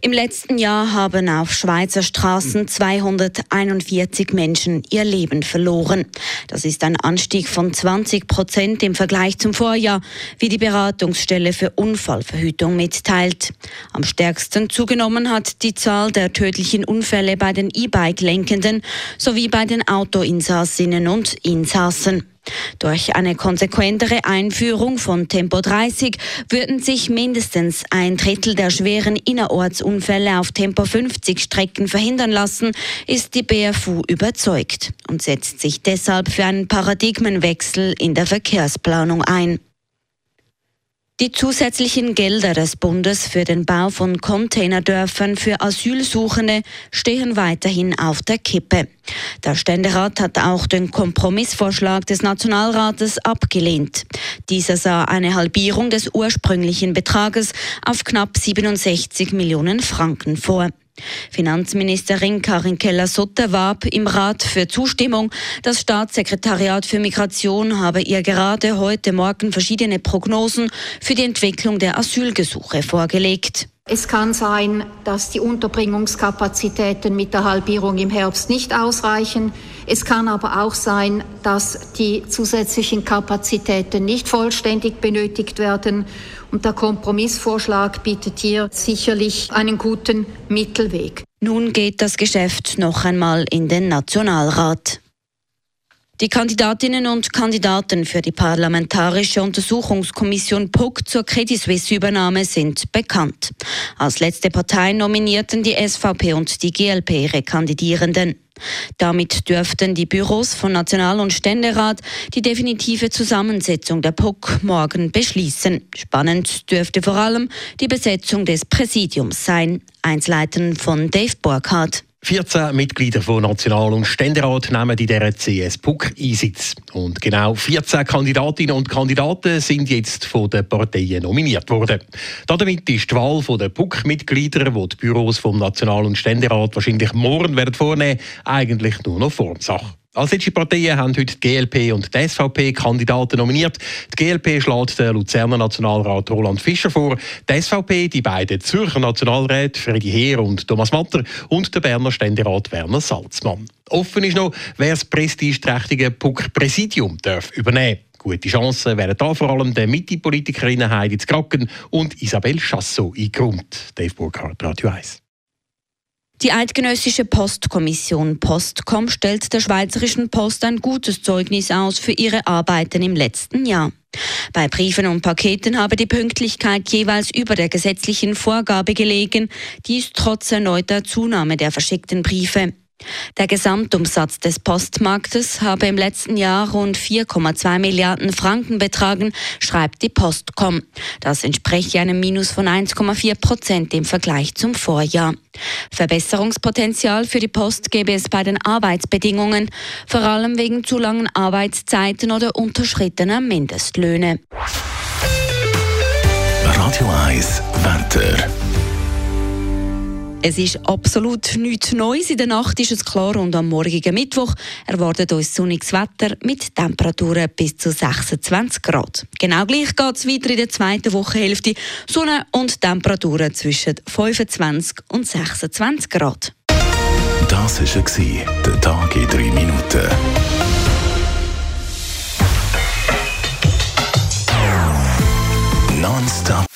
Im letzten Jahr haben auf Schweizer Straßen 241 Menschen ihr Leben verloren. Das ist ein Anstieg von 20 Prozent im Vergleich zum Vorjahr, wie die Beratungsstelle für Unfallverhütung mitteilt. Am stärksten zugenommen hat die Zahl der tödlichen Unfälle bei den E-Bike-Lenkenden sowie bei den Autoinsassinnen und Insassen. Durch eine konsequentere Einführung von Tempo 30 würden sich mindestens ein Drittel der schweren Innerortsunfälle auf Tempo 50 Strecken verhindern lassen, ist die BFU überzeugt und setzt sich deshalb für einen Paradigmenwechsel in der Verkehrsplanung ein. Die zusätzlichen Gelder des Bundes für den Bau von Containerdörfern für Asylsuchende stehen weiterhin auf der Kippe. Der Ständerat hat auch den Kompromissvorschlag des Nationalrates abgelehnt. Dieser sah eine Halbierung des ursprünglichen Betrages auf knapp 67 Millionen Franken vor. Finanzministerin Karin Keller-Sutter warb im Rat für Zustimmung. Das Staatssekretariat für Migration habe ihr gerade heute Morgen verschiedene Prognosen für die Entwicklung der Asylgesuche vorgelegt. Es kann sein, dass die Unterbringungskapazitäten mit der Halbierung im Herbst nicht ausreichen. Es kann aber auch sein, dass die zusätzlichen Kapazitäten nicht vollständig benötigt werden. Und der Kompromissvorschlag bietet hier sicherlich einen guten Mittelweg. Nun geht das Geschäft noch einmal in den Nationalrat. Die Kandidatinnen und Kandidaten für die Parlamentarische Untersuchungskommission PUC zur Credit Suisse-Übernahme sind bekannt. Als letzte Partei nominierten die SVP und die GLP ihre Kandidierenden. Damit dürften die Büros von National- und Ständerat die definitive Zusammensetzung der PUC morgen beschließen. Spannend dürfte vor allem die Besetzung des Präsidiums sein. Einsleiten von Dave Burkhardt. 14 Mitglieder von National- und Ständerat nehmen in der CS PUC Einsitz. Und genau 14 Kandidatinnen und Kandidaten sind jetzt von den Parteien nominiert worden. Damit ist die Wahl der PUC-Mitglieder, die die Büros vom National- und Ständerat wahrscheinlich morgen werden vornehmen, eigentlich nur noch Formsache. Als letzte Parteien haben heute die GLP und die SVP Kandidaten nominiert. Die GLP schlägt den Luzerner Nationalrat Roland Fischer vor, die SVP die beiden Zürcher Nationalräte Freddy Heer und Thomas Matter und der Berner Ständerat Werner Salzmann. Offen ist noch, wer das prestigeträchtige PUC-Präsidium übernehmen darf. Gute Chancen wären da vor allem der Mitte-Politikerinnen Heidi Kraken und Isabelle Chassot eingeräumt. Dave Burkhardt, Radio 1. Die Eidgenössische Postkommission Postcom stellt der Schweizerischen Post ein gutes Zeugnis aus für ihre Arbeiten im letzten Jahr. Bei Briefen und Paketen habe die Pünktlichkeit jeweils über der gesetzlichen Vorgabe gelegen, dies trotz erneuter Zunahme der verschickten Briefe. Der Gesamtumsatz des Postmarktes habe im letzten Jahr rund 4,2 Milliarden Franken betragen, schreibt die Postcom. Das entspreche einem Minus von 1,4 Prozent im Vergleich zum Vorjahr. Verbesserungspotenzial für die Post gäbe es bei den Arbeitsbedingungen, vor allem wegen zu langen Arbeitszeiten oder unterschrittener Mindestlöhne. Radio 1 Wetter. Es ist absolut nichts Neues. In der Nacht ist es klar und am morgigen Mittwoch erwartet uns sonniges Wetter mit Temperaturen bis zu 26 Grad. Genau gleich geht es weiter in der zweiten Wochenhälfte. Sonne und Temperaturen zwischen 25 und 26 Grad. Das war der Tag in drei Minuten. Nonstop